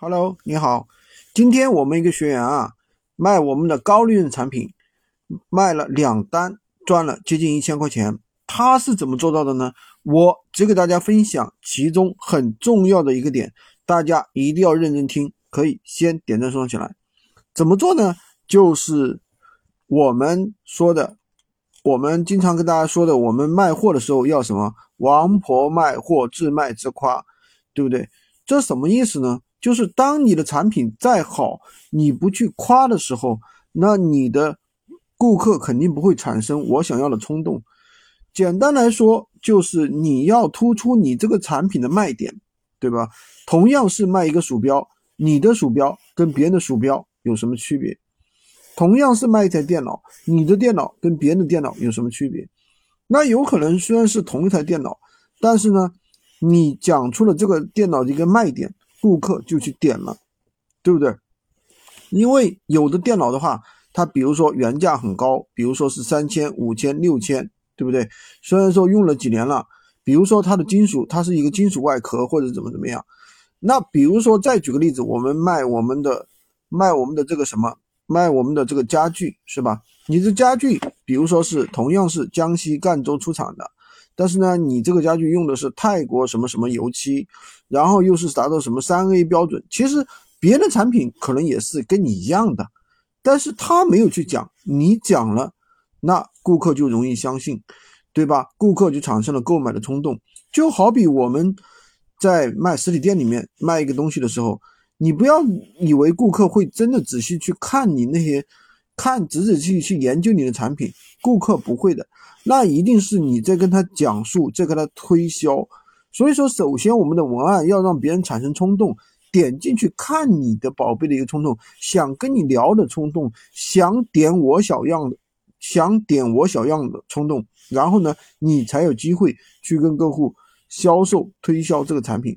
Hello，你好，今天我们一个学员啊，卖我们的高利润产品，卖了两单，赚了接近一千块钱。他是怎么做到的呢？我只给大家分享其中很重要的一个点，大家一定要认真听，可以先点赞收藏起来。怎么做呢？就是我们说的，我们经常跟大家说的，我们卖货的时候要什么？王婆卖货，自卖自夸，对不对？这什么意思呢？就是当你的产品再好，你不去夸的时候，那你的顾客肯定不会产生我想要的冲动。简单来说，就是你要突出你这个产品的卖点，对吧？同样是卖一个鼠标，你的鼠标跟别人的鼠标有什么区别？同样是卖一台电脑，你的电脑跟别人的电脑有什么区别？那有可能虽然是同一台电脑，但是呢，你讲出了这个电脑的一个卖点。顾客就去点了，对不对？因为有的电脑的话，它比如说原价很高，比如说是三千、五千、六千，对不对？虽然说用了几年了，比如说它的金属，它是一个金属外壳或者怎么怎么样。那比如说再举个例子，我们卖我们的卖我们的这个什么，卖我们的这个家具是吧？你的家具，比如说是同样是江西赣州出厂的。但是呢，你这个家具用的是泰国什么什么油漆，然后又是达到什么三 A 标准，其实别的产品可能也是跟你一样的，但是他没有去讲，你讲了，那顾客就容易相信，对吧？顾客就产生了购买的冲动。就好比我们在卖实体店里面卖一个东西的时候，你不要以为顾客会真的仔细去看你那些。看仔仔细细去研究你的产品，顾客不会的，那一定是你在跟他讲述，在跟他推销。所以说，首先我们的文案要让别人产生冲动，点进去看你的宝贝的一个冲动，想跟你聊的冲动，想点我小样的，想点我小样的冲动，然后呢，你才有机会去跟客户销售推销这个产品。